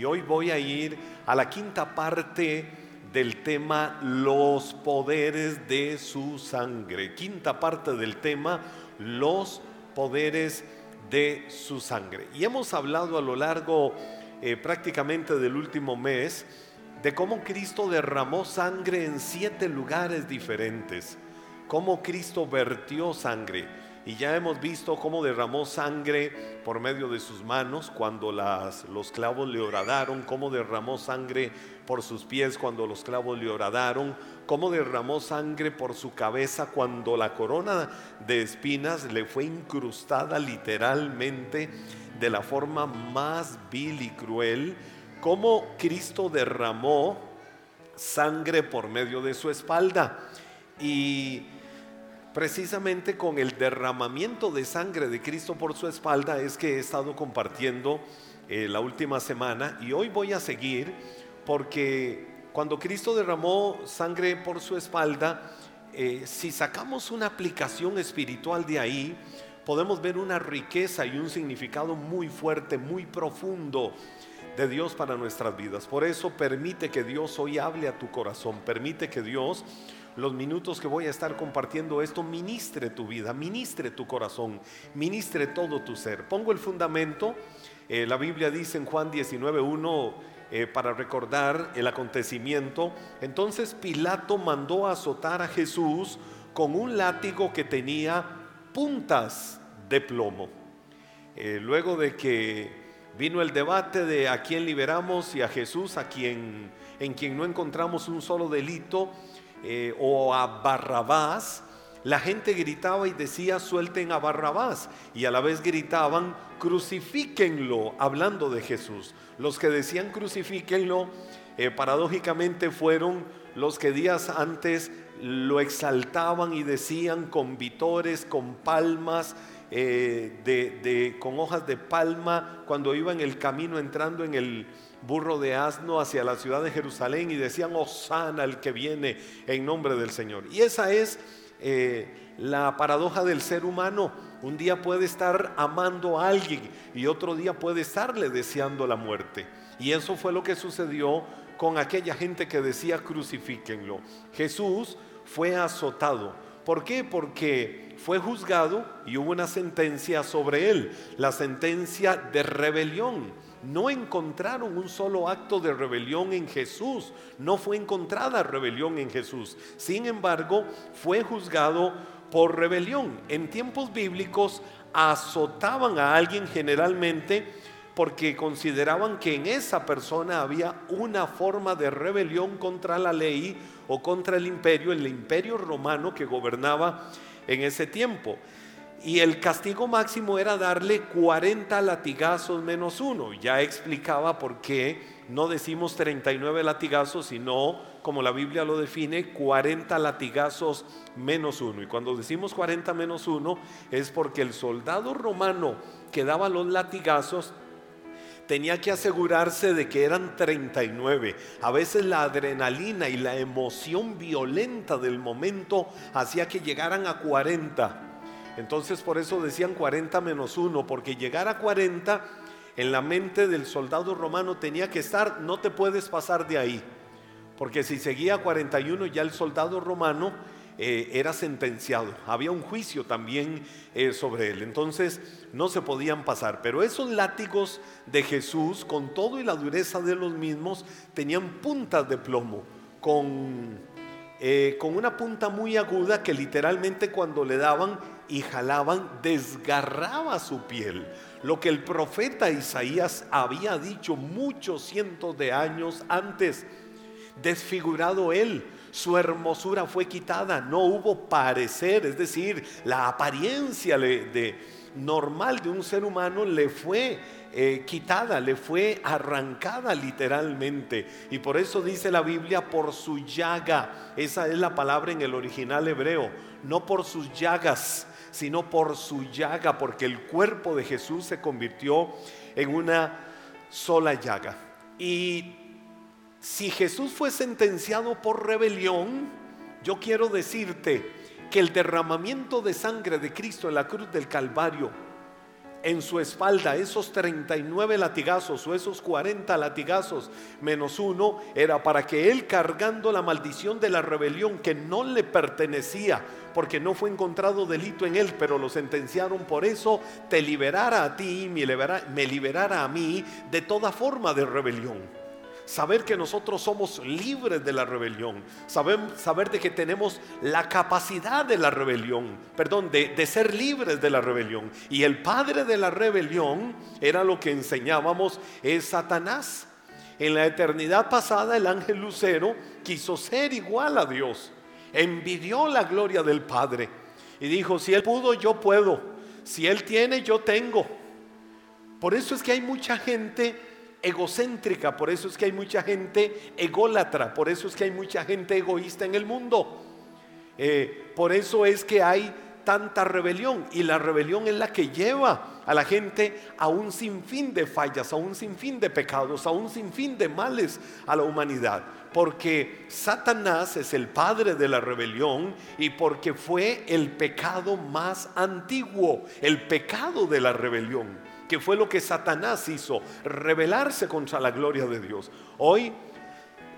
Y hoy voy a ir a la quinta parte del tema los poderes de su sangre. Quinta parte del tema los poderes de su sangre. Y hemos hablado a lo largo eh, prácticamente del último mes de cómo Cristo derramó sangre en siete lugares diferentes, cómo Cristo vertió sangre. Y ya hemos visto cómo derramó sangre por medio de sus manos cuando las, los clavos le horadaron, cómo derramó sangre por sus pies cuando los clavos le horadaron, cómo derramó sangre por su cabeza cuando la corona de espinas le fue incrustada literalmente de la forma más vil y cruel, cómo Cristo derramó sangre por medio de su espalda. Y Precisamente con el derramamiento de sangre de Cristo por su espalda es que he estado compartiendo eh, la última semana y hoy voy a seguir porque cuando Cristo derramó sangre por su espalda, eh, si sacamos una aplicación espiritual de ahí, podemos ver una riqueza y un significado muy fuerte, muy profundo de Dios para nuestras vidas. Por eso permite que Dios hoy hable a tu corazón, permite que Dios los minutos que voy a estar compartiendo esto, ministre tu vida, ministre tu corazón, ministre todo tu ser. Pongo el fundamento, eh, la Biblia dice en Juan 19.1, eh, para recordar el acontecimiento, entonces Pilato mandó a azotar a Jesús con un látigo que tenía puntas de plomo. Eh, luego de que vino el debate de a quién liberamos y a Jesús, a quien en quien no encontramos un solo delito, eh, o a Barrabás, la gente gritaba y decía suelten a Barrabás y a la vez gritaban crucifíquenlo hablando de Jesús. Los que decían crucifíquenlo eh, paradójicamente fueron los que días antes lo exaltaban y decían con vitores, con palmas, eh, de, con hojas de palma, cuando iba en el camino entrando en el burro de asno hacia la ciudad de Jerusalén y decían, Osana el que viene en nombre del Señor. Y esa es eh, la paradoja del ser humano. Un día puede estar amando a alguien y otro día puede estarle deseando la muerte. Y eso fue lo que sucedió con aquella gente que decía crucifíquenlo. Jesús fue azotado. ¿Por qué? Porque fue juzgado y hubo una sentencia sobre él, la sentencia de rebelión no encontraron un solo acto de rebelión en Jesús. No fue encontrada rebelión en Jesús. Sin embargo, fue juzgado por rebelión. En tiempos bíblicos azotaban a alguien generalmente porque consideraban que en esa persona había una forma de rebelión contra la ley o contra el imperio, el imperio romano que gobernaba en ese tiempo y el castigo máximo era darle 40 latigazos menos uno. Ya explicaba por qué no decimos 39 latigazos, sino, como la Biblia lo define, 40 latigazos menos uno. Y cuando decimos 40 menos uno es porque el soldado romano que daba los latigazos tenía que asegurarse de que eran 39. A veces la adrenalina y la emoción violenta del momento hacía que llegaran a 40 entonces por eso decían 40 menos 1, porque llegar a 40 en la mente del soldado romano tenía que estar, no te puedes pasar de ahí, porque si seguía a 41 ya el soldado romano eh, era sentenciado, había un juicio también eh, sobre él, entonces no se podían pasar, pero esos látigos de Jesús, con todo y la dureza de los mismos, tenían puntas de plomo, con, eh, con una punta muy aguda que literalmente cuando le daban y jalaban, desgarraba su piel. Lo que el profeta Isaías había dicho muchos cientos de años antes, desfigurado él, su hermosura fue quitada, no hubo parecer, es decir, la apariencia de, normal de un ser humano le fue eh, quitada, le fue arrancada literalmente. Y por eso dice la Biblia, por su llaga, esa es la palabra en el original hebreo, no por sus llagas, sino por su llaga, porque el cuerpo de Jesús se convirtió en una sola llaga. Y si Jesús fue sentenciado por rebelión, yo quiero decirte que el derramamiento de sangre de Cristo en la cruz del Calvario en su espalda esos 39 latigazos o esos 40 latigazos menos uno era para que él cargando la maldición de la rebelión que no le pertenecía, porque no fue encontrado delito en él, pero lo sentenciaron por eso, te liberara a ti, me me liberara a mí de toda forma de rebelión saber que nosotros somos libres de la rebelión, saber, saber de que tenemos la capacidad de la rebelión, perdón, de, de ser libres de la rebelión. Y el padre de la rebelión era lo que enseñábamos, es Satanás. En la eternidad pasada el ángel lucero quiso ser igual a Dios, envidió la gloria del Padre y dijo, si él pudo, yo puedo, si él tiene, yo tengo. Por eso es que hay mucha gente egocéntrica, por eso es que hay mucha gente ególatra, por eso es que hay mucha gente egoísta en el mundo. Eh, por eso es que hay tanta rebelión y la rebelión es la que lleva a la gente a un sinfín de fallas, a un sinfín de pecados, a un sinfín de males a la humanidad. Porque Satanás es el padre de la rebelión y porque fue el pecado más antiguo, el pecado de la rebelión que fue lo que Satanás hizo, rebelarse contra la gloria de Dios. Hoy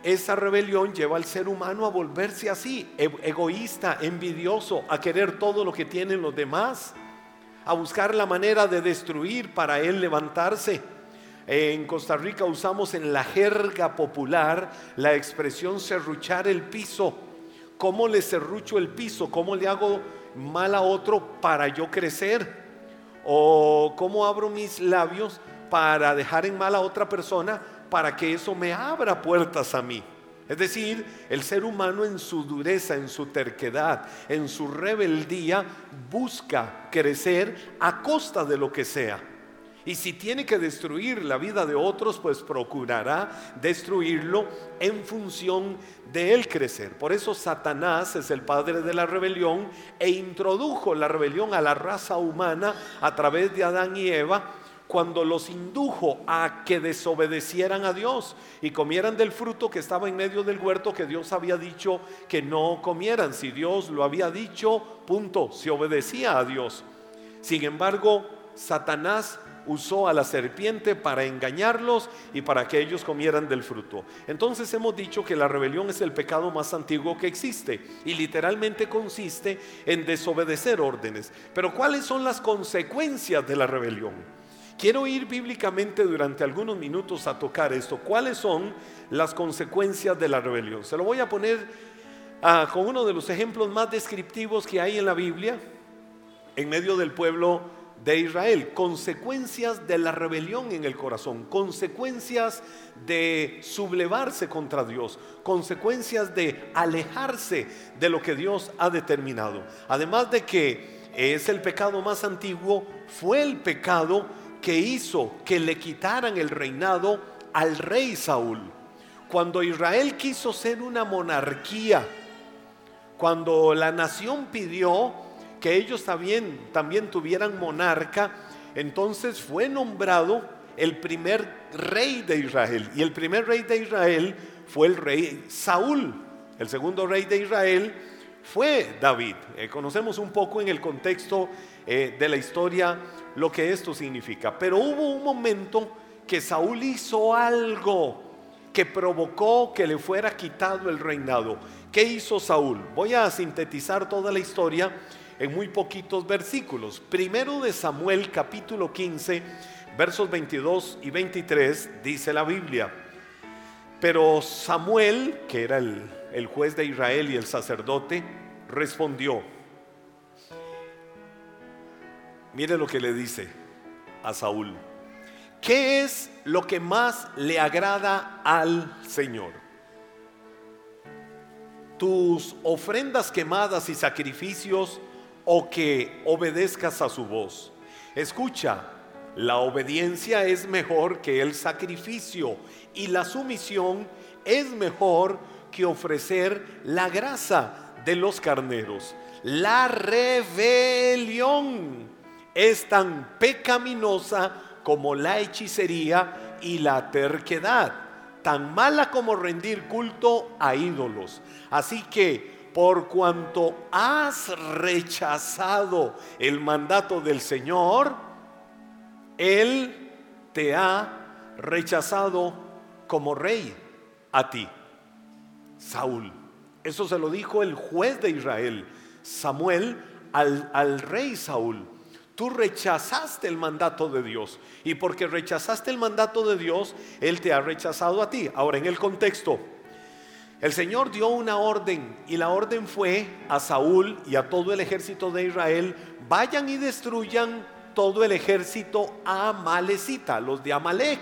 esa rebelión lleva al ser humano a volverse así, e-, egoísta, envidioso, a querer todo lo que tienen los demás, a buscar la manera de destruir para él levantarse. En Costa Rica usamos en la jerga popular la expresión serruchar el piso. ¿Cómo le serrucho el piso? ¿Cómo le hago mal a otro para yo crecer? ¿O cómo abro mis labios para dejar en mal a otra persona para que eso me abra puertas a mí? Es decir, el ser humano en su dureza, en su terquedad, en su rebeldía, busca crecer a costa de lo que sea. Y si tiene que destruir la vida de otros, pues procurará destruirlo en función de él crecer. Por eso Satanás es el padre de la rebelión e introdujo la rebelión a la raza humana a través de Adán y Eva cuando los indujo a que desobedecieran a Dios y comieran del fruto que estaba en medio del huerto que Dios había dicho que no comieran. Si Dios lo había dicho, punto, se obedecía a Dios. Sin embargo, Satanás usó a la serpiente para engañarlos y para que ellos comieran del fruto. Entonces hemos dicho que la rebelión es el pecado más antiguo que existe y literalmente consiste en desobedecer órdenes. Pero ¿cuáles son las consecuencias de la rebelión? Quiero ir bíblicamente durante algunos minutos a tocar esto. ¿Cuáles son las consecuencias de la rebelión? Se lo voy a poner ah, con uno de los ejemplos más descriptivos que hay en la Biblia en medio del pueblo de Israel, consecuencias de la rebelión en el corazón, consecuencias de sublevarse contra Dios, consecuencias de alejarse de lo que Dios ha determinado. Además de que es el pecado más antiguo, fue el pecado que hizo que le quitaran el reinado al rey Saúl. Cuando Israel quiso ser una monarquía, cuando la nación pidió que ellos también, también tuvieran monarca, entonces fue nombrado el primer rey de Israel. Y el primer rey de Israel fue el rey Saúl. El segundo rey de Israel fue David. Eh, conocemos un poco en el contexto eh, de la historia lo que esto significa. Pero hubo un momento que Saúl hizo algo que provocó que le fuera quitado el reinado. ¿Qué hizo Saúl? Voy a sintetizar toda la historia en muy poquitos versículos. Primero de Samuel capítulo 15, versos 22 y 23, dice la Biblia. Pero Samuel, que era el, el juez de Israel y el sacerdote, respondió. Mire lo que le dice a Saúl. ¿Qué es lo que más le agrada al Señor? Tus ofrendas quemadas y sacrificios o que obedezcas a su voz. Escucha, la obediencia es mejor que el sacrificio y la sumisión es mejor que ofrecer la grasa de los carneros. La rebelión es tan pecaminosa como la hechicería y la terquedad, tan mala como rendir culto a ídolos. Así que por cuanto has rechazado el mandato del Señor, Él te ha rechazado como rey a ti, Saúl. Eso se lo dijo el juez de Israel, Samuel, al, rey Saúl. Tú rechazaste el mandato de Dios. Y porque rechazaste el mandato de Dios, Él te ha rechazado a ti. Ahora, en el contexto, el Señor dio una orden y la orden fue a Saúl y a todo el ejército de Israel, vayan y destruyan todo el ejército amalecita, los de Amalek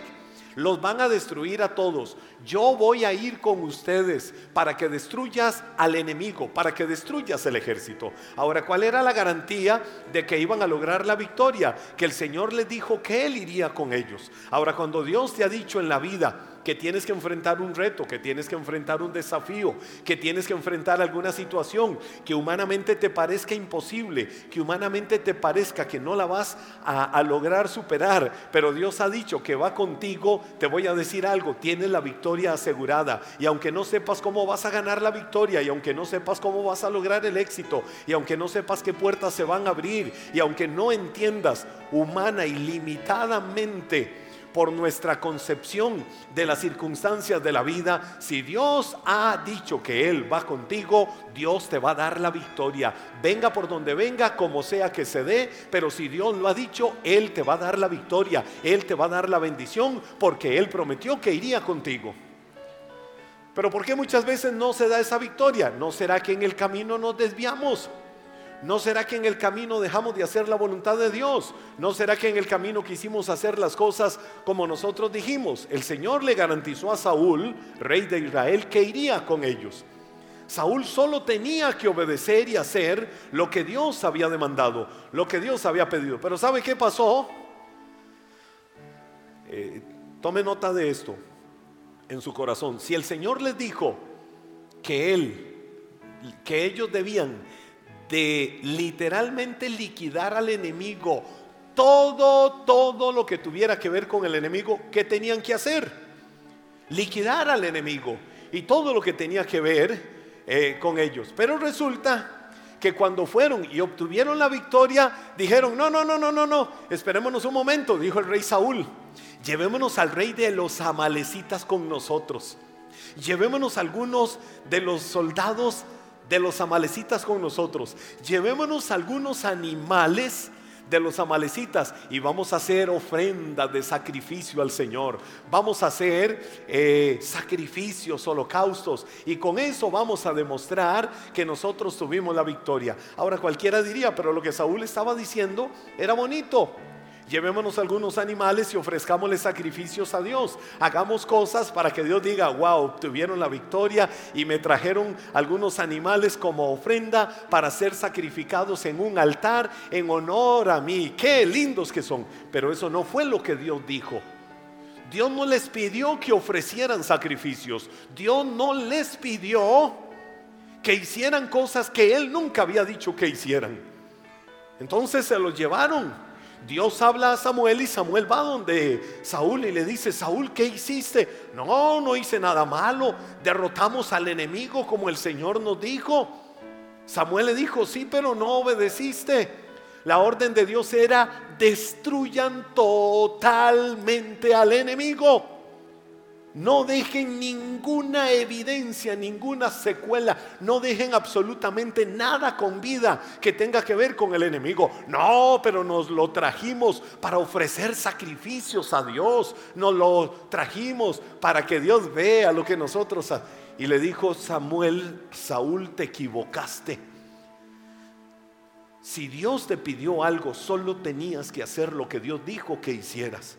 los van a destruir a todos. Yo voy a ir con ustedes para que destruyas al enemigo, para que destruyas el ejército. Ahora, ¿cuál era la garantía de que iban a lograr la victoria? Que el Señor les dijo que Él iría con ellos. Ahora, cuando Dios te ha dicho en la vida, que tienes que enfrentar un reto, que tienes que enfrentar un desafío, que tienes que enfrentar alguna situación que humanamente te parezca imposible, que humanamente te parezca que no la vas a, lograr superar, pero Dios ha dicho que va contigo, te voy a decir algo, tienes la victoria asegurada. Y aunque no sepas cómo vas a ganar la victoria y aunque no sepas cómo vas a lograr el éxito y aunque no sepas qué puertas se van a abrir y aunque no entiendas humana y limitadamente, por nuestra concepción de las circunstancias de la vida, si Dios ha dicho que Él va contigo, Dios te va a dar la victoria. Venga por donde venga, como sea que se dé, pero si Dios lo ha dicho, Él te va a dar la victoria, Él te va a dar la bendición, porque Él prometió que iría contigo. Pero ¿por qué muchas veces no se da esa victoria? ¿No será que en el camino nos desviamos? ¿No será que en el camino dejamos de hacer la voluntad de Dios? ¿No será que en el camino quisimos hacer las cosas como nosotros dijimos? El Señor le garantizó a Saúl, rey de Israel, que iría con ellos. Saúl solo tenía que obedecer y hacer lo que Dios había demandado, lo que Dios había pedido. Pero ¿sabe qué pasó? Eh, tome nota de esto en su corazón. Si el Señor les dijo que él, que ellos debían de literalmente liquidar al enemigo. Todo, todo lo que tuviera que ver con el enemigo, ¿qué tenían que hacer? Liquidar al enemigo y todo lo que tenía que ver eh, con ellos. Pero resulta que cuando fueron y obtuvieron la victoria, dijeron, no, no, no, no, no, no, esperémonos un momento, dijo el rey Saúl, llevémonos al rey de los amalecitas con nosotros, llevémonos algunos de los soldados de los amalecitas con nosotros. Llevémonos algunos animales de los amalecitas y vamos a hacer ofrendas de sacrificio al Señor. Vamos a hacer eh, sacrificios, holocaustos y con eso vamos a demostrar que nosotros tuvimos la victoria. Ahora cualquiera diría, pero lo que Saúl estaba diciendo era bonito. Llevémonos algunos animales y ofrezcámosle sacrificios a Dios. Hagamos cosas para que Dios diga, wow, obtuvieron la victoria y me trajeron algunos animales como ofrenda para ser sacrificados en un altar en honor a mí. Qué lindos que son. Pero eso no fue lo que Dios dijo. Dios no les pidió que ofrecieran sacrificios. Dios no les pidió que hicieran cosas que Él nunca había dicho que hicieran. Entonces se los llevaron Dios habla a Samuel y Samuel va donde Saúl y le dice, Saúl, ¿qué hiciste? No, no hice nada malo. Derrotamos al enemigo como el Señor nos dijo. Samuel le dijo, sí, pero no obedeciste. La orden de Dios era, destruyan totalmente al enemigo. No dejen ninguna evidencia, ninguna secuela. No dejen absolutamente nada con vida que tenga que ver con el enemigo. No, pero nos lo trajimos para ofrecer sacrificios a Dios. Nos lo trajimos para que Dios vea lo que nosotros... Y le dijo Samuel, Saúl, te equivocaste. Si Dios te pidió algo, solo tenías que hacer lo que Dios dijo que hicieras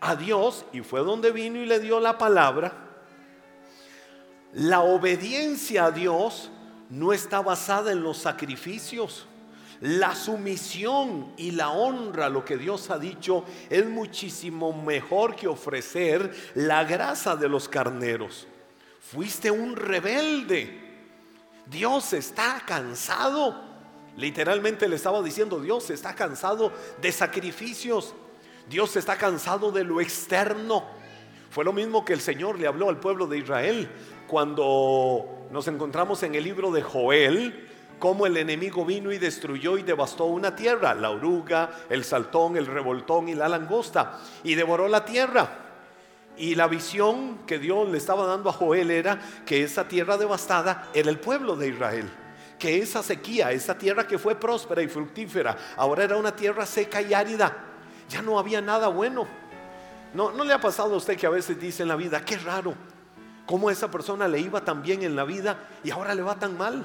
a Dios y fue donde vino y le dio la palabra, la obediencia a Dios no está basada en los sacrificios. La sumisión y la honra, lo que Dios ha dicho, es muchísimo mejor que ofrecer la grasa de los carneros. Fuiste un rebelde. Dios está cansado. Literalmente le estaba diciendo, Dios está cansado de sacrificios. Dios está cansado de lo externo. Fue lo mismo que el Señor le habló al pueblo de Israel cuando nos encontramos en el libro de Joel, cómo el enemigo vino y destruyó y devastó una tierra, la oruga, el saltón, el revoltón y la langosta, y devoró la tierra. Y la visión que Dios le estaba dando a Joel era que esa tierra devastada era el pueblo de Israel. Que esa sequía, esa tierra que fue próspera y fructífera, ahora era una tierra seca y árida. Ya no había nada bueno. ¿No, no le ha pasado a usted que a veces dice en la vida, qué raro, cómo esa persona le iba tan bien en la vida y ahora le va tan mal?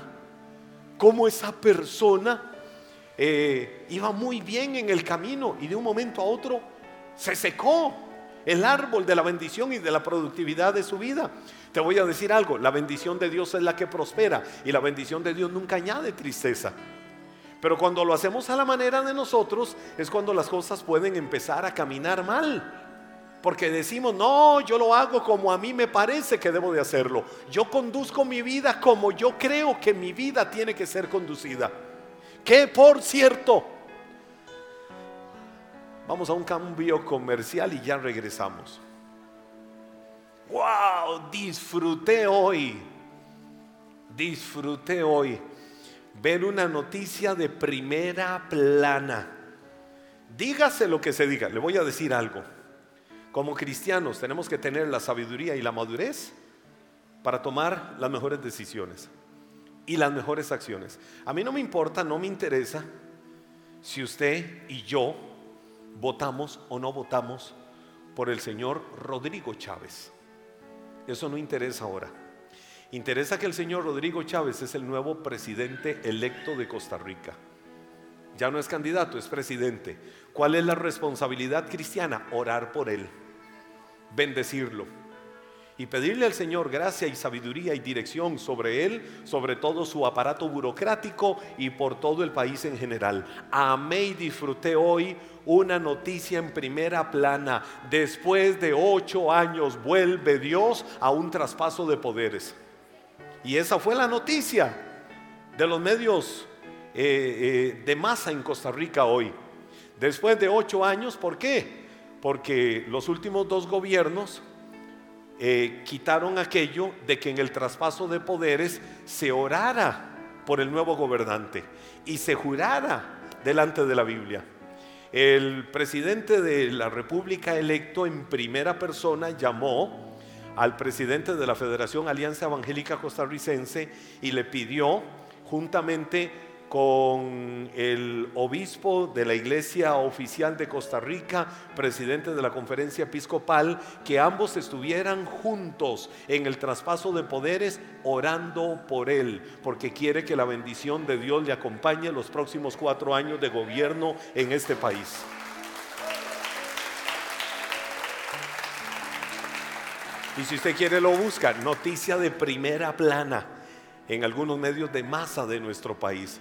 ¿Cómo esa persona eh, iba muy bien en el camino y de un momento a otro se secó? el árbol de la bendición y de la productividad de su vida. Te voy a decir algo, la bendición de Dios es la que prospera y la bendición de Dios nunca añade tristeza. Pero cuando lo hacemos a la manera de nosotros es cuando las cosas pueden empezar a caminar mal. Porque decimos, no, yo lo hago como a mí me parece que debo de hacerlo. Yo conduzco mi vida como yo creo que mi vida tiene que ser conducida. Que por cierto, Vamos a un cambio comercial y ya regresamos. ¡Wow! Disfruté hoy. Disfruté hoy ver una noticia de primera plana. Dígase lo que se diga, le voy a decir algo. Como cristianos tenemos que tener la sabiduría y la madurez para tomar las mejores decisiones y las mejores acciones. A mí no me importa, no me interesa si usted y yo votamos o no votamos por el señor Rodrigo Chávez. Eso no interesa ahora. Interesa que el señor Rodrigo Chávez es el nuevo presidente electo de Costa Rica. Ya no es candidato, es presidente. ¿Cuál es la responsabilidad cristiana? Orar por él, bendecirlo y pedirle al Señor gracia y sabiduría y dirección sobre él, sobre todo su aparato burocrático y por todo el país en general. Amé y disfruté hoy una noticia en primera plana. Después de ocho años vuelve Dios a un traspaso de poderes. Y esa fue la noticia de los medios eh, eh, de masa en Costa Rica hoy. Después de ocho años, ¿por qué? Porque los últimos dos gobiernos eh, quitaron aquello de que en el traspaso de poderes se orara por el nuevo gobernante y se jurara delante de la Biblia. El presidente de la República electo en primera persona llamó al presidente de la Federación Alianza Evangélica Costarricense y le pidió juntamente con el obispo de la Iglesia Oficial de Costa Rica, presidente de la conferencia episcopal, que ambos estuvieran juntos en el traspaso de poderes orando por él, porque quiere que la bendición de Dios le acompañe los próximos cuatro años de gobierno en este país. Y si usted quiere lo busca, noticia de primera plana en algunos medios de masa de nuestro país.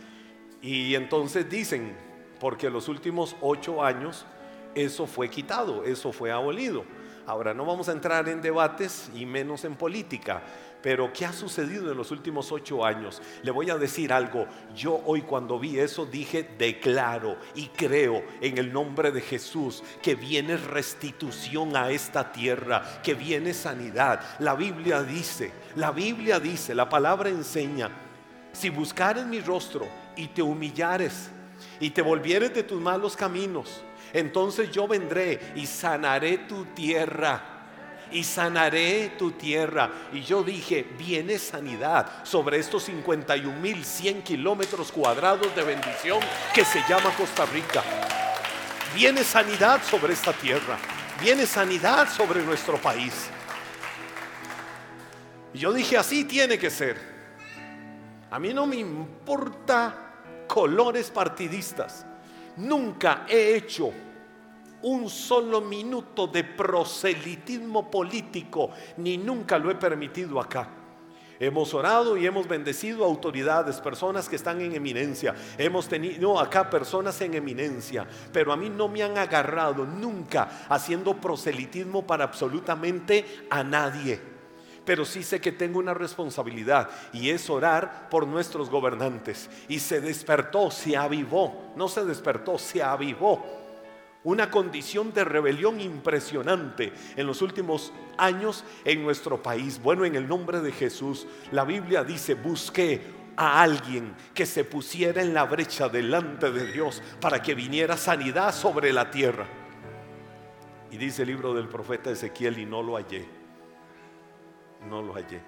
Y entonces dicen, porque los últimos ocho años eso fue quitado, eso fue abolido. Ahora no vamos a entrar en debates y menos en política, pero ¿qué ha sucedido en los últimos ocho años? Le voy a decir algo. Yo hoy cuando vi eso dije, declaro y creo en el nombre de Jesús que viene restitución a esta tierra, que viene sanidad. La Biblia dice, la Biblia dice, la palabra enseña, si buscares mi rostro, y te humillares y te volvieres de tus malos caminos, entonces yo vendré y sanaré tu tierra. Y sanaré tu tierra. Y yo dije, viene sanidad sobre estos 51 mil 100 kilómetros cuadrados de bendición que se llama Costa Rica. Viene sanidad sobre esta tierra. Viene sanidad sobre nuestro país. Y yo dije, así tiene que ser. A mí no me importa colores partidistas. Nunca he hecho un solo minuto de proselitismo político, ni nunca lo he permitido acá. Hemos orado y hemos bendecido autoridades, personas que están en eminencia. Hemos tenido acá personas en eminencia, pero a mí no me han agarrado nunca haciendo proselitismo para absolutamente a nadie pero sí sé que tengo una responsabilidad y es orar por nuestros gobernantes. Y se despertó, se avivó, no se despertó, se avivó una condición de rebelión impresionante en los últimos años en nuestro país. Bueno, en el nombre de Jesús, la Biblia dice, busqué a alguien que se pusiera en la brecha delante de Dios para que viniera sanidad sobre la tierra. Y dice el libro del profeta Ezequiel, y no lo hallé. No lo hallé.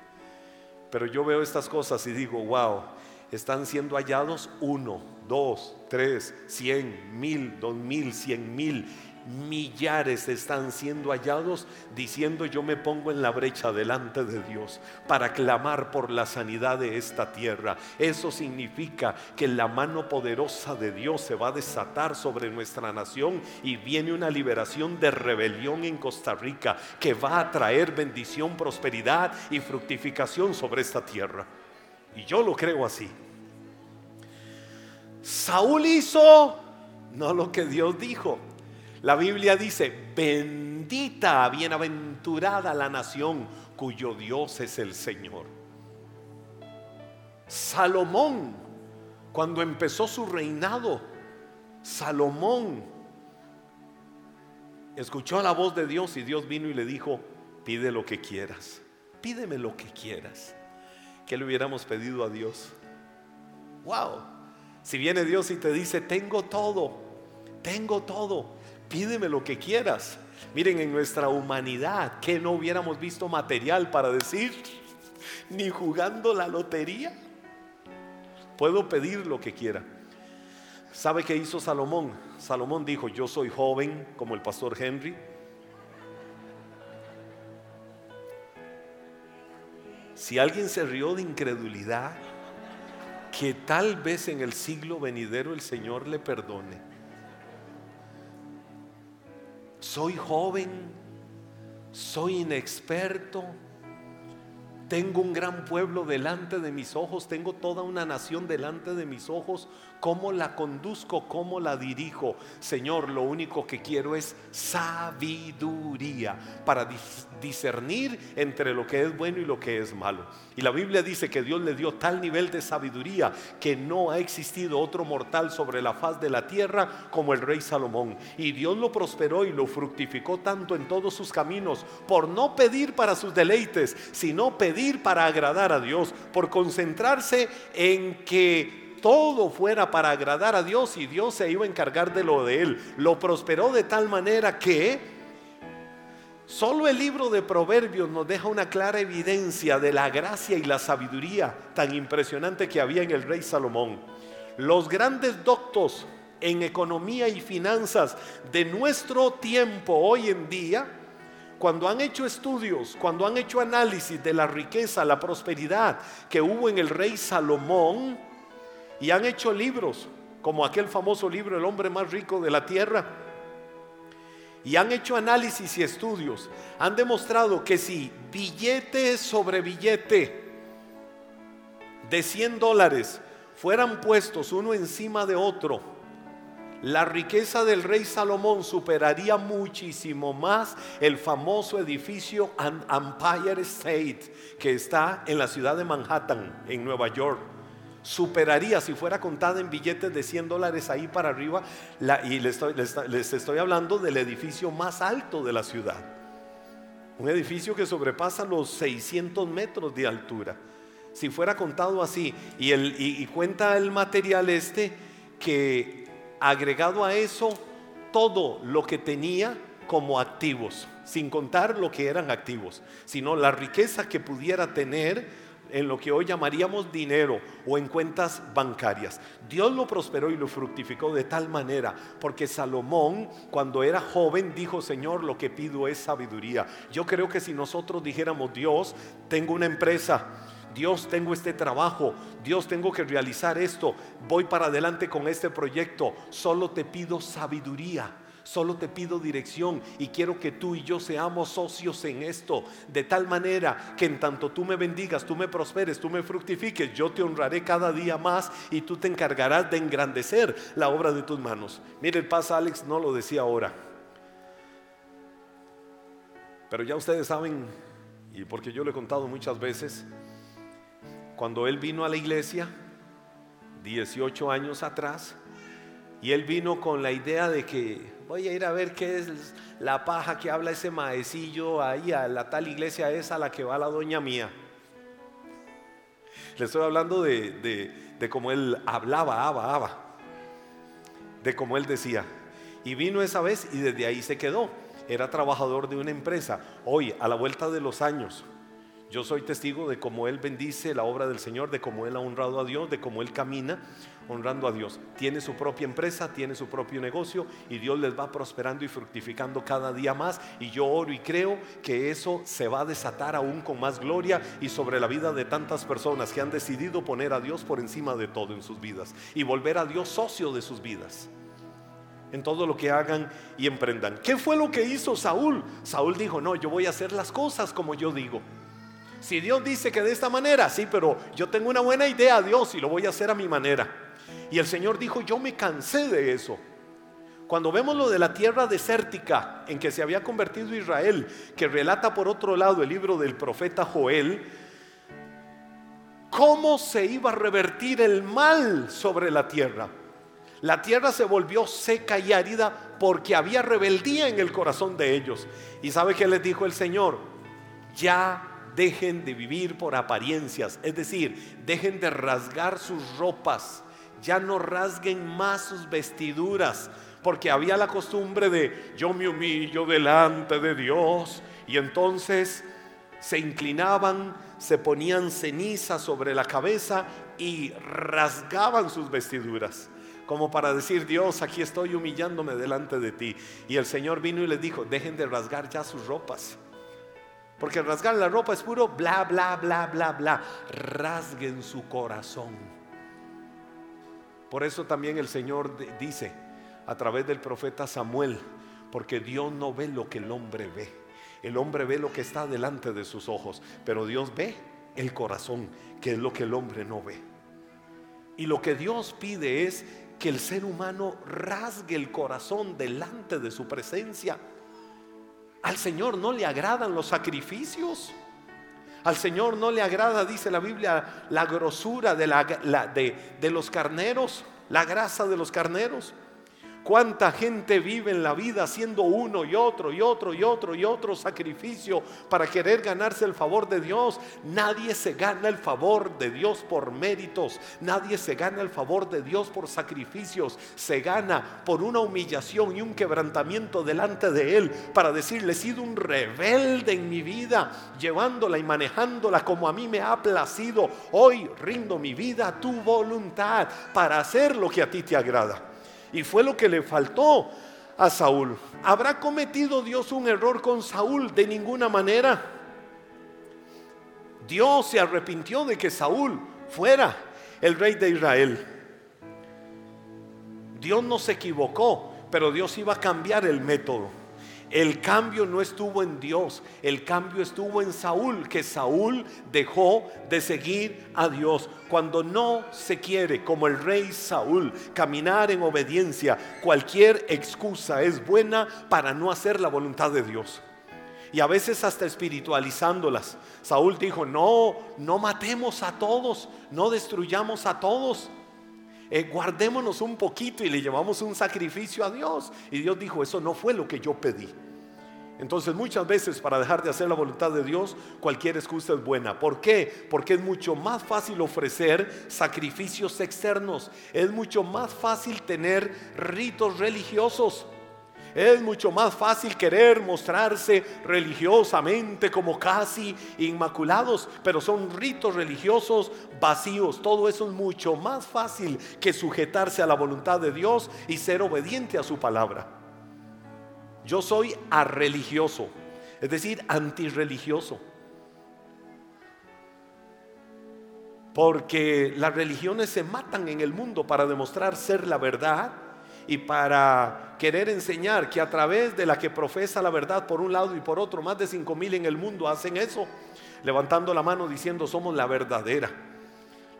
Pero yo veo estas cosas y digo, wow, están siendo hallados uno, dos, tres, cien, mil, dos mil, cien mil millares están siendo hallados diciendo yo me pongo en la brecha delante de Dios para clamar por la sanidad de esta tierra. Eso significa que la mano poderosa de Dios se va a desatar sobre nuestra nación y viene una liberación de rebelión en Costa Rica que va a traer bendición, prosperidad y fructificación sobre esta tierra. Y yo lo creo así. Saúl hizo no lo que Dios dijo, la Biblia dice, bendita, bienaventurada la nación cuyo Dios es el Señor. Salomón, cuando empezó su reinado, Salomón escuchó la voz de Dios y Dios vino y le dijo, pide lo que quieras, pídeme lo que quieras. ¿Qué le hubiéramos pedido a Dios? Wow, si viene Dios y te dice, tengo todo, tengo todo, pídeme lo que quieras. Miren, en nuestra humanidad, que no hubiéramos visto material para decir, ni jugando la lotería, puedo pedir lo que quiera. ¿Sabe qué hizo Salomón? Salomón dijo, yo soy joven como el pastor Henry. Si alguien se rió de incredulidad, que tal vez en el siglo venidero el Señor le perdone. Soy joven, soy inexperto, tengo un gran pueblo delante de mis ojos, tengo toda una nación delante de mis ojos, ¿Cómo la conduzco? ¿Cómo la dirijo? Señor, lo único que quiero es sabiduría para discernir entre lo que es bueno y lo que es malo. Y la Biblia dice que Dios le dio tal nivel de sabiduría que no ha existido otro mortal sobre la faz de la tierra como el rey Salomón. Y Dios lo prosperó y lo fructificó tanto en todos sus caminos por no pedir para sus deleites, sino pedir para agradar a Dios, por concentrarse en que todo fuera para agradar a Dios y Dios se iba a encargar de lo de él. Lo prosperó de tal manera que solo el libro de Proverbios nos deja una clara evidencia de la gracia y la sabiduría tan impresionante que había en el rey Salomón. Los grandes doctos en economía y finanzas de nuestro tiempo hoy en día, cuando han hecho estudios, cuando han hecho análisis de la riqueza, la prosperidad que hubo en el rey Salomón, y han hecho libros, como aquel famoso libro El hombre más rico de la tierra. Y han hecho análisis y estudios. Han demostrado que si billete sobre billete de 100 dólares fueran puestos uno encima de otro, la riqueza del rey Salomón superaría muchísimo más el famoso edificio Empire State que está en la ciudad de Manhattan, en Nueva York superaría si fuera contada en billetes de 100 dólares ahí para arriba, y les estoy, les estoy hablando del edificio más alto de la ciudad. Un edificio que sobrepasa los 600 metros de altura. Si fuera contado así, y, el, y cuenta el material este, que agregado a eso, todo lo que tenía como activos, sin contar lo que eran activos, sino la riqueza que pudiera tener en lo que hoy llamaríamos dinero o en cuentas bancarias. Dios lo prosperó y lo fructificó de tal manera, porque Salomón cuando era joven dijo, Señor, lo que pido es sabiduría. Yo creo que si nosotros dijéramos, Dios, tengo una empresa, Dios, tengo este trabajo, Dios, tengo que realizar esto, voy para adelante con este proyecto, solo te pido sabiduría Solo te pido dirección y quiero que tú y yo seamos socios en esto, de tal manera que en tanto tú me bendigas, tú me prosperes, tú me fructifiques, yo te honraré cada día más y tú te encargarás de engrandecer la obra de tus manos. Mire, el paz Alex no lo decía ahora. Pero ya ustedes saben, y porque yo lo he contado muchas veces, cuando él vino a la iglesia, 18 años atrás, y él vino con la idea de que voy a ir a ver qué es la paja que habla ese maecillo ahí a la tal iglesia esa a la que va la doña mía. Le estoy hablando de, de, de cómo él hablaba, aba, aba. De cómo él decía. Y vino esa vez y desde ahí se quedó. Era trabajador de una empresa. Hoy, a la vuelta de los años, yo soy testigo de cómo Él bendice la obra del Señor, de cómo Él ha honrado a Dios, de cómo Él camina honrando a Dios. Tiene su propia empresa, tiene su propio negocio y Dios les va prosperando y fructificando cada día más. Y yo oro y creo que eso se va a desatar aún con más gloria y sobre la vida de tantas personas que han decidido poner a Dios por encima de todo en sus vidas y volver a Dios socio de sus vidas en todo lo que hagan y emprendan. ¿Qué fue lo que hizo Saúl? Saúl dijo, no, yo voy a hacer las cosas como yo digo. Si Dios dice que de esta manera, sí, pero yo tengo una buena idea, Dios, y lo voy a hacer a mi manera. Y el Señor dijo, yo me cansé de eso. Cuando vemos lo de la tierra desértica en que se había convertido Israel, que relata por otro lado el libro del profeta Joel, cómo se iba a revertir el mal sobre la tierra. La tierra se volvió seca y árida porque había rebeldía en el corazón de ellos. ¿Y sabe qué les dijo el Señor? Ya dejen de vivir por apariencias, es decir, dejen de rasgar sus ropas, ya no rasguen más sus vestiduras, porque había la costumbre de yo me humillo delante de Dios y entonces se inclinaban, se ponían ceniza sobre la cabeza y rasgaban sus vestiduras como para decir, Dios, aquí estoy humillándome delante de ti. Y el Señor vino y les dijo, dejen de rasgar ya sus ropas. Porque rasgar la ropa es puro bla, bla, bla, bla, bla. Rasguen su corazón. Por eso también el Señor dice a través del profeta Samuel, porque Dios no ve lo que el hombre ve. El hombre ve lo que está delante de sus ojos, pero Dios ve el corazón, que es lo que el hombre no ve. Y lo que Dios pide es que el ser humano rasgue el corazón delante de su presencia al Señor no le agradan los sacrificios. Al Señor no le agrada, dice la Biblia, la grosura de, la, de, los carneros, la grasa de los carneros. ¿Cuánta gente vive en la vida haciendo uno y otro y otro y otro y otro sacrificio para querer ganarse el favor de Dios? Nadie se gana el favor de Dios por méritos, nadie se gana el favor de Dios por sacrificios, se gana por una humillación y un quebrantamiento delante de Él para decirle, he sido un rebelde en mi vida, llevándola y manejándola como a mí me ha placido. Hoy rindo mi vida a tu voluntad para hacer lo que a ti te agrada. Y fue lo que le faltó a Saúl. ¿Habrá cometido Dios un error con Saúl? De ninguna manera. Dios se arrepintió de que Saúl fuera el rey de Israel. Dios no se equivocó, pero Dios iba a cambiar el método. El cambio no estuvo en Dios, el cambio estuvo en Saúl, que Saúl dejó de seguir a Dios. Cuando no se quiere, como el rey Saúl, caminar en obediencia, cualquier excusa es buena para no hacer la voluntad de Dios. Y a veces hasta espiritualizándolas. Saúl dijo, no, no matemos a todos, no destruyamos a todos. Eh, guardémonos un poquito y le llevamos un sacrificio a Dios. Y Dios dijo, eso no fue lo que yo pedí. Entonces muchas veces para dejar de hacer la voluntad de Dios, cualquier excusa es buena. ¿Por qué? Porque es mucho más fácil ofrecer sacrificios externos. Es mucho más fácil tener ritos religiosos. Es mucho más fácil querer mostrarse religiosamente como casi inmaculados, pero son ritos religiosos vacíos. Todo eso es mucho más fácil que sujetarse a la voluntad de Dios y ser obediente a su palabra. Yo soy arreligioso, es decir, antirreligioso. Porque las religiones se matan en el mundo para demostrar ser la verdad y para querer enseñar que a través de la que profesa la verdad por un lado y por otro, más de cinco mil en el mundo hacen eso, levantando la mano diciendo somos la verdadera.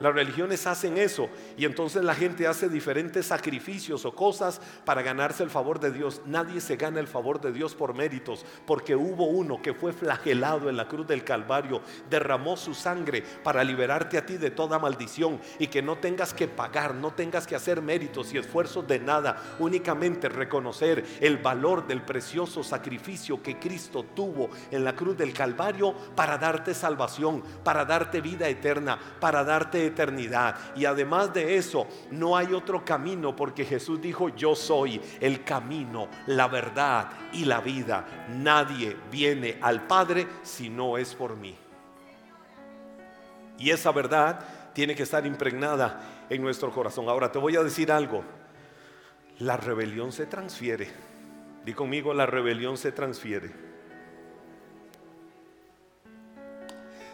Las religiones hacen eso y entonces la gente hace diferentes sacrificios o cosas para ganarse el favor de Dios. Nadie se gana el favor de Dios por méritos, porque hubo uno que fue flagelado en la cruz del Calvario, derramó su sangre para liberarte a ti de toda maldición y que no tengas que pagar, no tengas que hacer méritos y esfuerzos de nada, únicamente reconocer el valor del precioso sacrificio que Cristo tuvo en la cruz del Calvario para darte salvación, para darte vida eterna, para darte eternidad. Y además de eso, no hay otro camino porque Jesús dijo, yo soy el camino, la verdad y la vida. Nadie viene al Padre si no es por mí. Y esa verdad tiene que estar impregnada en nuestro corazón. Ahora te voy a decir algo. La rebelión se transfiere. Di conmigo, la rebelión se transfiere.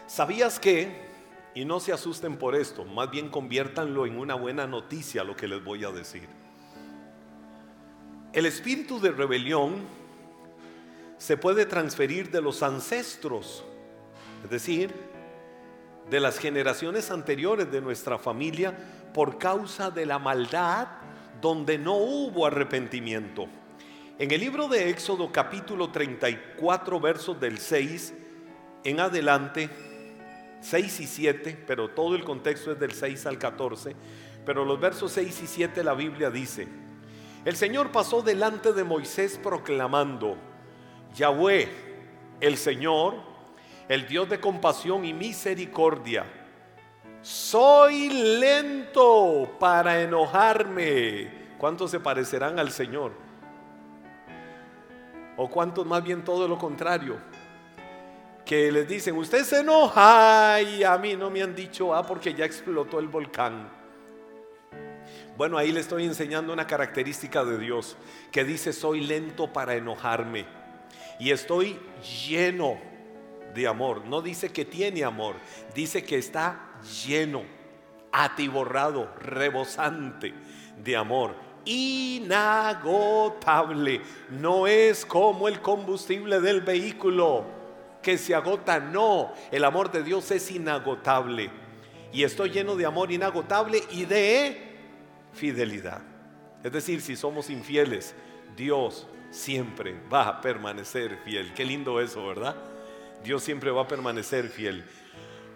¿Sabías que y no se asusten por esto, más bien conviértanlo en una buena noticia lo que les voy a decir. El espíritu de rebelión se puede transferir de los ancestros, es decir, de las generaciones anteriores de nuestra familia por causa de la maldad donde no hubo arrepentimiento. En el libro de Éxodo capítulo 34 versos del 6 en adelante, 6 y 7, pero todo el contexto es del 6 al 14, pero los versos 6 y 7 la Biblia dice, el Señor pasó delante de Moisés proclamando, Yahweh, el Señor, el Dios de compasión y misericordia, soy lento para enojarme. ¿Cuántos se parecerán al Señor? ¿O cuántos más bien todo lo contrario? Que les dicen, usted se enoja y a mí no me han dicho, ah, porque ya explotó el volcán. Bueno, ahí le estoy enseñando una característica de Dios que dice, soy lento para enojarme y estoy lleno de amor. No dice que tiene amor, dice que está lleno, atiborrado, rebosante de amor inagotable. No es como el combustible del vehículo que se agota, no, el amor de Dios es inagotable. Y estoy lleno de amor inagotable y de fidelidad. Es decir, si somos infieles, Dios siempre va a permanecer fiel. Qué lindo eso, ¿verdad? Dios siempre va a permanecer fiel.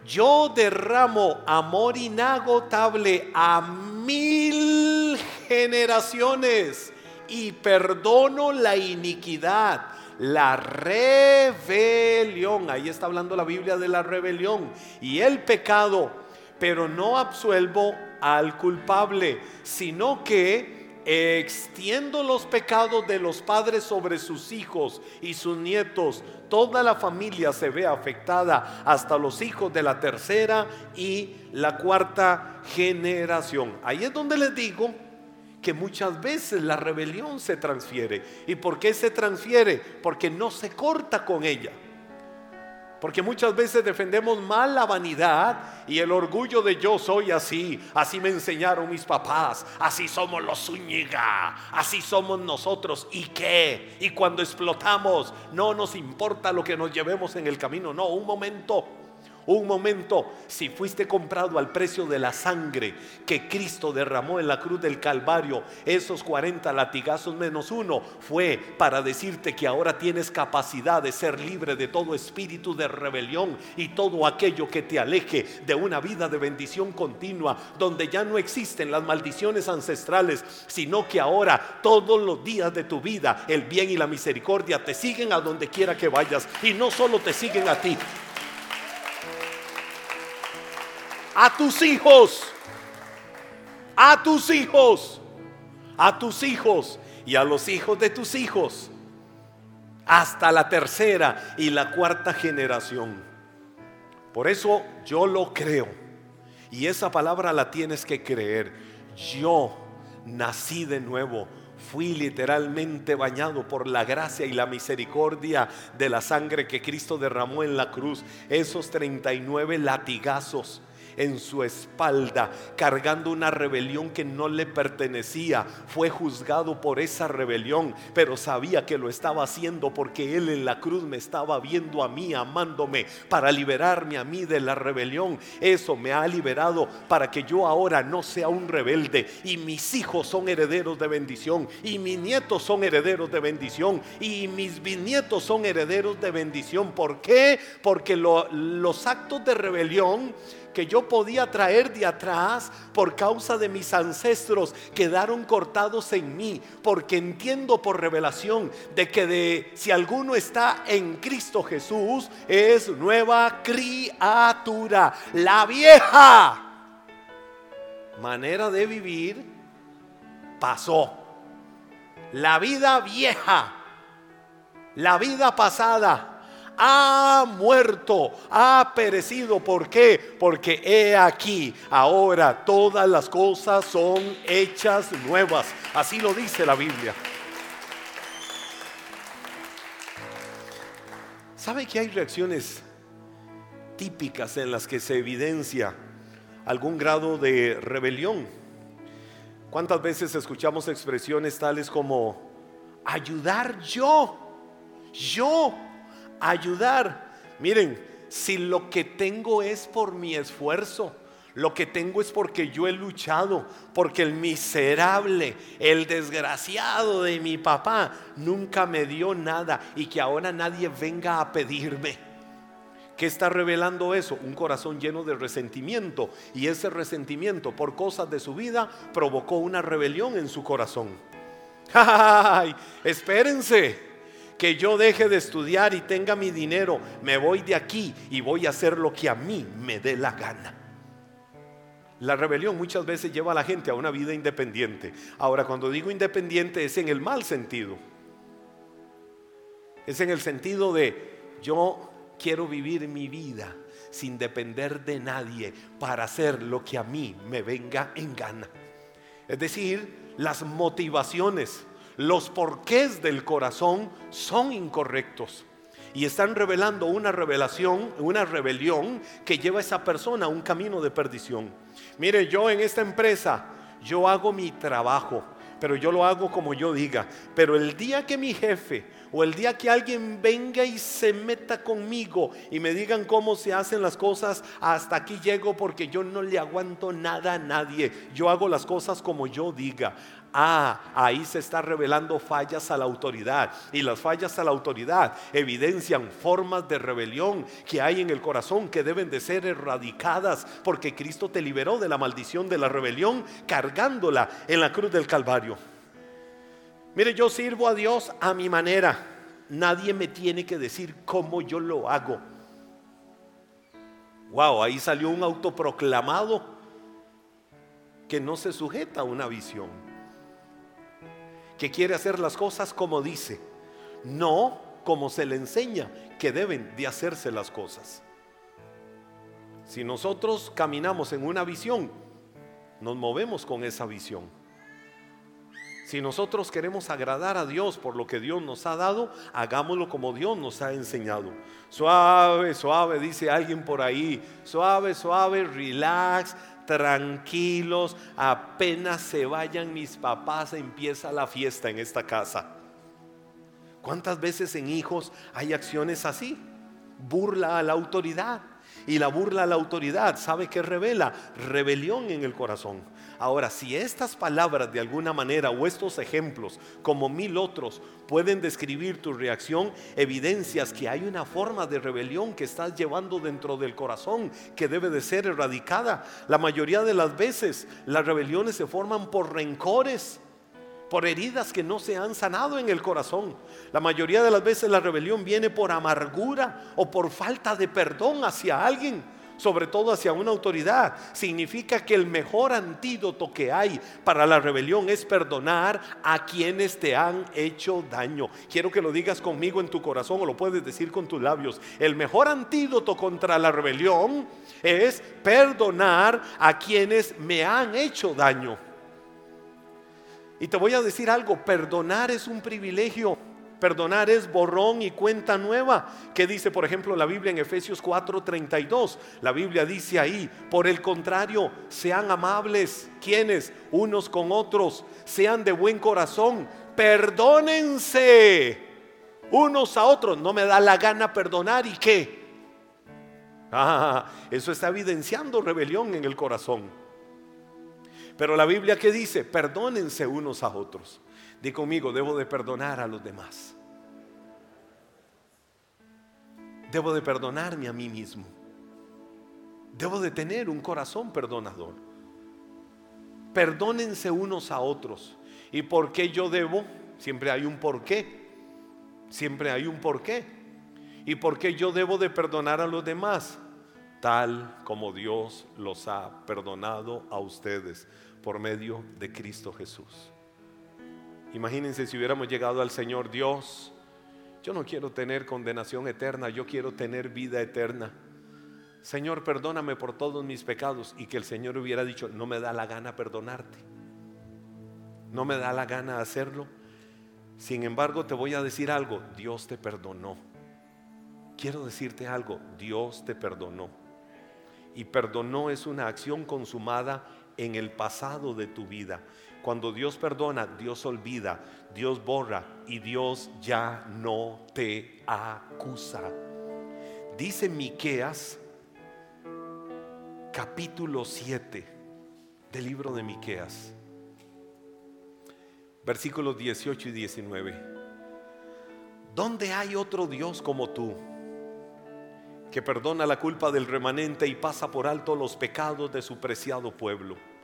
Yo derramo amor inagotable a mil generaciones y perdono la iniquidad la rebelión. Ahí está hablando la Biblia de la rebelión y el pecado, pero no absuelvo al culpable, sino que extiendo los pecados de los padres sobre sus hijos y sus nietos. Toda la familia se ve afectada hasta los hijos de la tercera y la cuarta generación. Ahí es donde les digo que muchas veces la rebelión se transfiere. ¿Y por qué se transfiere? Porque no se corta con ella. Porque muchas veces defendemos mal la vanidad y el orgullo de yo soy así, así me enseñaron mis papás, así somos los Zúñiga, así somos nosotros. ¿Y qué? Y cuando explotamos, no nos importa lo que nos llevemos en el camino, no, un momento un momento, si fuiste comprado al precio de la sangre que Cristo derramó en la cruz del Calvario, esos 40 latigazos menos uno fue para decirte que ahora tienes capacidad de ser libre de todo espíritu de rebelión y todo aquello que te aleje de una vida de bendición continua, donde ya no existen las maldiciones ancestrales, sino que ahora todos los días de tu vida el bien y la misericordia te siguen a donde quiera que vayas. Y no solo te siguen a ti, a tus hijos, a tus hijos, a tus hijos y a los hijos de tus hijos, hasta la tercera y la cuarta generación. Por eso yo lo creo. Y esa palabra la tienes que creer. Yo nací de nuevo. Fui literalmente bañado por la gracia y la misericordia de la sangre que Cristo derramó en la cruz. Esos 39 latigazos en su espalda, cargando una rebelión que no le pertenecía. Fue juzgado por esa rebelión, pero sabía que lo estaba haciendo porque Él en la cruz me estaba viendo a mí, amándome, para liberarme a mí de la rebelión. Eso me ha liberado para que yo ahora no sea un rebelde y mis hijos son herederos de bendición y mis nietos son herederos de bendición y mis bisnietos son herederos de bendición. ¿Por qué? Porque los actos de rebelión que yo podía traer de atrás por causa de mis ancestros quedaron cortados en mí, porque entiendo por revelación de que de si alguno está en Cristo Jesús es nueva criatura, la vieja manera de vivir pasó. La vida vieja, la vida pasada ha muerto, ha perecido. ¿Por qué? Porque he aquí, ahora todas las cosas son hechas nuevas. Así lo dice la Biblia. ¿Sabe que hay reacciones típicas en las que se evidencia algún grado de rebelión? ¿Cuántas veces escuchamos expresiones tales como ayudar yo? Yo ayudar. Miren, si lo que tengo es por mi esfuerzo, lo que tengo es porque yo he luchado, porque el miserable, el desgraciado de mi papá nunca me dio nada y que ahora nadie venga a pedirme. ¿Qué está revelando eso? Un corazón lleno de resentimiento. Y ese resentimiento por cosas de su vida provocó una rebelión en su corazón. ¡Ay! Espérense que yo deje de estudiar y tenga mi dinero, me voy de aquí y voy a hacer lo que a mí me dé la gana. La rebelión muchas veces lleva a la gente a una vida independiente. Ahora, cuando digo independiente es en el mal sentido. Es en el sentido de yo quiero vivir mi vida sin depender de nadie para hacer lo que a mí me venga en gana. Es decir, las motivaciones los porqués del corazón son incorrectos y están revelando una revelación, una rebelión que lleva a esa persona a un camino de perdición. Mire, yo en esta empresa, yo hago mi trabajo, pero yo lo hago como yo diga. Pero el día que mi jefe o el día que alguien venga y se meta conmigo y me digan cómo se hacen las cosas, hasta aquí llego porque yo no le aguanto nada a nadie. Yo hago las cosas como yo diga. Ah, ahí se está revelando fallas a la autoridad. Y las fallas a la autoridad evidencian formas de rebelión que hay en el corazón que deben de ser erradicadas porque Cristo te liberó de la maldición de la rebelión cargándola en la cruz del Calvario. Mire, yo sirvo a Dios a mi manera. Nadie me tiene que decir cómo yo lo hago. Wow, ahí salió un autoproclamado que no se sujeta a una visión que quiere hacer las cosas como dice, no como se le enseña que deben de hacerse las cosas. Si nosotros caminamos en una visión, nos movemos con esa visión. Si nosotros queremos agradar a Dios por lo que Dios nos ha dado, hagámoslo como Dios nos ha enseñado. Suave, suave, dice alguien por ahí. Suave, suave, relax, tranquilos, apenas se vayan mis papás, empieza la fiesta en esta casa. ¿Cuántas veces en hijos hay acciones así? Burla a la autoridad. Y la burla a la autoridad, ¿sabe qué revela? Rebelión en el corazón. Ahora, si estas palabras de alguna manera o estos ejemplos, como mil otros, pueden describir tu reacción, evidencias que hay una forma de rebelión que estás llevando dentro del corazón que debe de ser erradicada. La mayoría de las veces las rebeliones se forman por rencores por heridas que no se han sanado en el corazón. La mayoría de las veces la rebelión viene por amargura o por falta de perdón hacia alguien sobre todo hacia una autoridad, significa que el mejor antídoto que hay para la rebelión es perdonar a quienes te han hecho daño. Quiero que lo digas conmigo en tu corazón o lo puedes decir con tus labios. El mejor antídoto contra la rebelión es perdonar a quienes me han hecho daño. Y te voy a decir algo, perdonar es un privilegio Perdonar es borrón y cuenta nueva. ¿Qué dice, por ejemplo, la Biblia en Efesios 4:32? La Biblia dice ahí, por el contrario, sean amables, quienes, unos con otros, sean de buen corazón, perdónense unos a otros. No me da la gana perdonar y qué. Ah, eso está evidenciando rebelión en el corazón. Pero la Biblia que dice, perdónense unos a otros. Di conmigo, debo de perdonar a los demás. Debo de perdonarme a mí mismo. Debo de tener un corazón perdonador. Perdónense unos a otros. ¿Y por qué yo debo? Siempre hay un por qué. Siempre hay un por qué. ¿Y por qué yo debo de perdonar a los demás? Tal como Dios los ha perdonado a ustedes por medio de Cristo Jesús. Imagínense si hubiéramos llegado al Señor Dios. Yo no quiero tener condenación eterna, yo quiero tener vida eterna. Señor, perdóname por todos mis pecados. Y que el Señor hubiera dicho, no me da la gana perdonarte. No me da la gana hacerlo. Sin embargo, te voy a decir algo, Dios te perdonó. Quiero decirte algo, Dios te perdonó. Y perdonó es una acción consumada en el pasado de tu vida. Cuando Dios perdona, Dios olvida, Dios borra y Dios ya no te acusa. Dice Miqueas capítulo 7 del libro de Miqueas versículos 18 y 19. ¿Dónde hay otro Dios como tú? que perdona la culpa del remanente y pasa por alto los pecados de su preciado pueblo.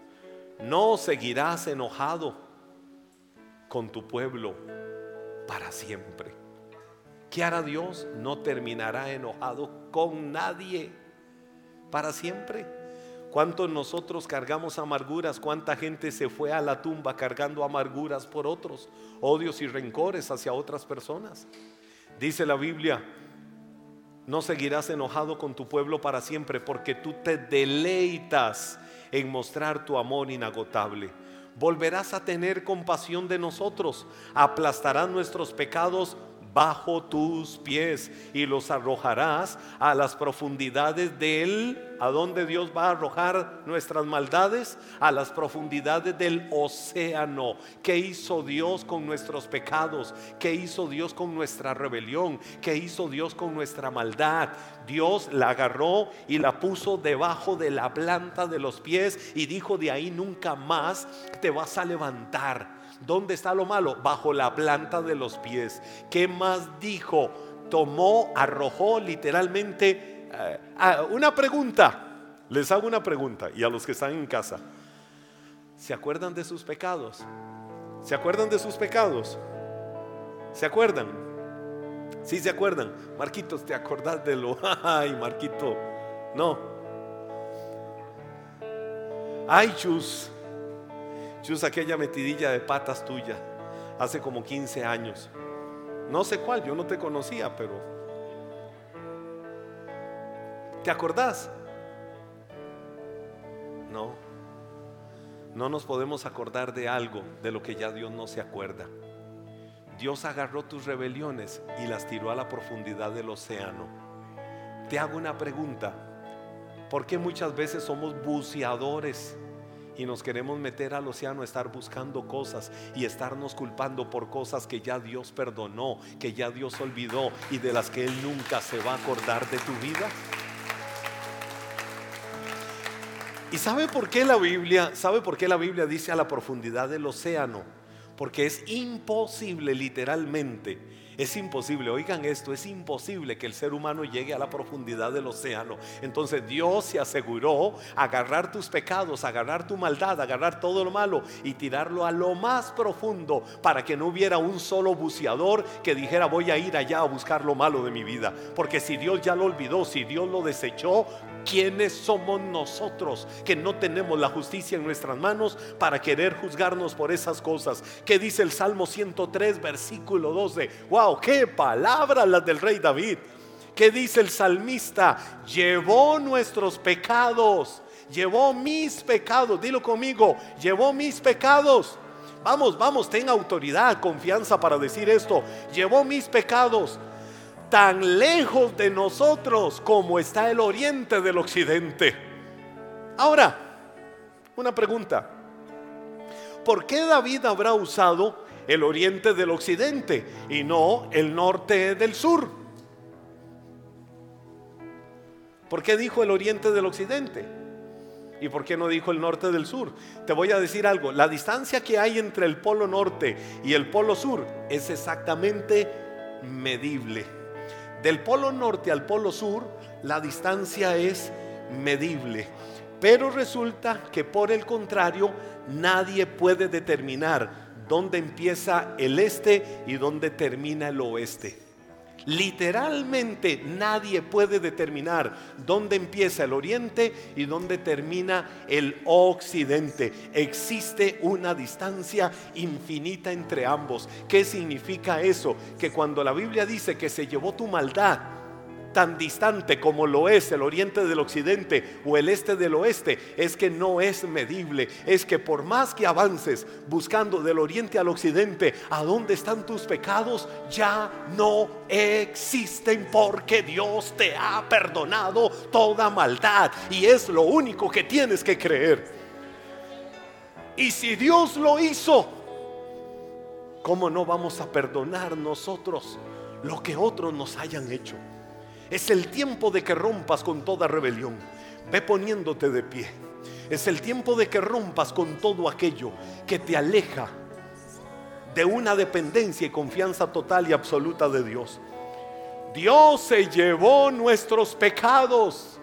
No seguirás enojado con tu pueblo para siempre. ¿Qué hará Dios? No terminará enojado con nadie para siempre. ¿Cuántos nosotros cargamos amarguras? ¿Cuánta gente se fue a la tumba cargando amarguras por otros? Odios y rencores hacia otras personas. Dice la Biblia, no seguirás enojado con tu pueblo para siempre porque tú te deleitas en mostrar tu amor inagotable. Volverás a tener compasión de nosotros, aplastarás nuestros pecados bajo tus pies y los arrojarás a las profundidades de él. ¿A dónde Dios va a arrojar nuestras maldades? A las profundidades del océano. ¿Qué hizo Dios con nuestros pecados? ¿Qué hizo Dios con nuestra rebelión? ¿Qué hizo Dios con nuestra maldad? Dios la agarró y la puso debajo de la planta de los pies y dijo de ahí nunca más te vas a levantar ¿Dónde está lo malo? Bajo la planta de los pies. ¿Qué más dijo? Tomó, arrojó literalmente eh, una pregunta. Les hago una pregunta y a los que están en casa. ¿Se acuerdan de sus pecados? ¿Se acuerdan de sus pecados? ¿Se acuerdan? Sí, se acuerdan. Marquitos, ¿te acordás de lo? Ay, Marquito. No. Ay, chus. Chus, aquella metidilla de patas tuya, hace como 15 años. No sé cuál, yo no te conocía, pero... ¿Te acordás? No. No nos podemos acordar de algo de lo que ya Dios no se acuerda. Dios agarró tus rebeliones y las tiró a la profundidad del océano. Te hago una pregunta. ¿Por qué muchas veces somos buceadores? Y nos queremos meter al océano a estar buscando cosas y estarnos culpando por cosas que ya Dios perdonó, que ya Dios olvidó y de las que Él nunca se va a acordar de tu vida. ¿Y sabe por qué la Biblia, sabe por qué la Biblia dice a la profundidad del océano? Porque es imposible literalmente es imposible, oigan esto, es imposible que el ser humano llegue a la profundidad del océano. Entonces Dios se aseguró agarrar tus pecados, agarrar tu maldad, agarrar todo lo malo y tirarlo a lo más profundo para que no hubiera un solo buceador que dijera voy a ir allá a buscar lo malo de mi vida. Porque si Dios ya lo olvidó, si Dios lo desechó, ¿Quiénes somos nosotros que no tenemos la justicia en nuestras manos para querer juzgarnos por esas cosas? ¿Qué dice el Salmo 103, versículo 12? ¡Wow! ¡Qué palabras las del rey David! ¿Qué dice el salmista? Llevó nuestros pecados, llevó mis pecados, dilo conmigo, llevó mis pecados Vamos, vamos, ten autoridad, confianza para decir esto. Llevó mis pecados tan lejos de nosotros como está el oriente del occidente. Ahora, una pregunta. ¿Por qué David habrá usado el oriente del occidente y no el norte del sur? ¿Por qué dijo el oriente del occidente? ¿Y por qué no dijo el norte del sur? Te voy a decir algo, la distancia que hay entre el polo norte y el polo sur es exactamente medible. Del polo norte al polo sur, la distancia es medible. Pero resulta que por el contrario, nadie puede determinar dónde empieza el este y dónde termina el oeste. Literalmente nadie puede determinar dónde empieza el oriente y dónde termina el occidente. Existe una distancia infinita entre ambos. ¿Qué significa eso? Que cuando la Biblia dice que se llevó tu maldad, tan distante como lo es el oriente del occidente o el este del oeste, es que no es medible. Es que por más que avances buscando del oriente al occidente, a dónde están tus pecados, ya no existen porque Dios te ha perdonado toda maldad. Y es lo único que tienes que creer. Y si Dios lo hizo, ¿cómo no vamos a perdonar nosotros lo que otros nos hayan hecho? Es el tiempo de que rompas con toda rebelión. Ve poniéndote de pie. Es el tiempo de que rompas con todo aquello que te aleja de una dependencia y confianza total y absoluta de Dios. Dios se llevó nuestros pecados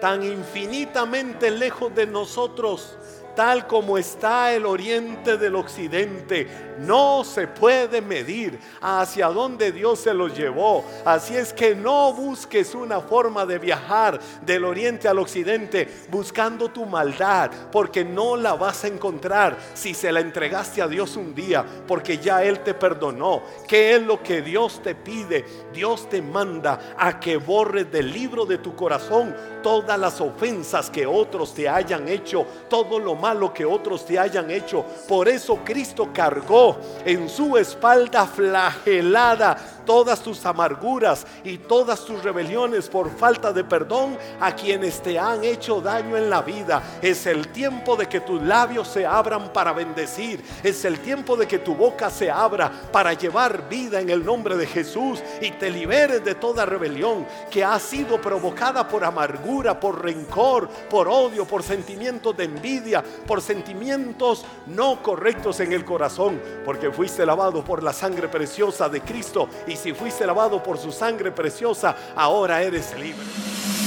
tan infinitamente lejos de nosotros tal como está el oriente del occidente. No se puede medir hacia dónde Dios se los llevó. Así es que no busques una forma de viajar del oriente al occidente buscando tu maldad, porque no la vas a encontrar si se la entregaste a Dios un día, porque ya Él te perdonó. ¿Qué es lo que Dios te pide? Dios te manda a que borres del libro de tu corazón todas las ofensas que otros te hayan hecho, todo lo malo que otros te hayan hecho. Por eso Cristo cargó en su espalda flagelada todas tus amarguras y todas tus rebeliones por falta de perdón a quienes te han hecho daño en la vida. Es el tiempo de que tus labios se abran para bendecir. Es el tiempo de que tu boca se abra para llevar vida en el nombre de Jesús y te liberes de toda rebelión que ha sido provocada por amargura, por rencor, por odio, por sentimientos de envidia, por sentimientos no correctos en el corazón, porque fuiste lavado por la sangre preciosa de Cristo y si fuiste lavado por su sangre preciosa, ahora eres libre.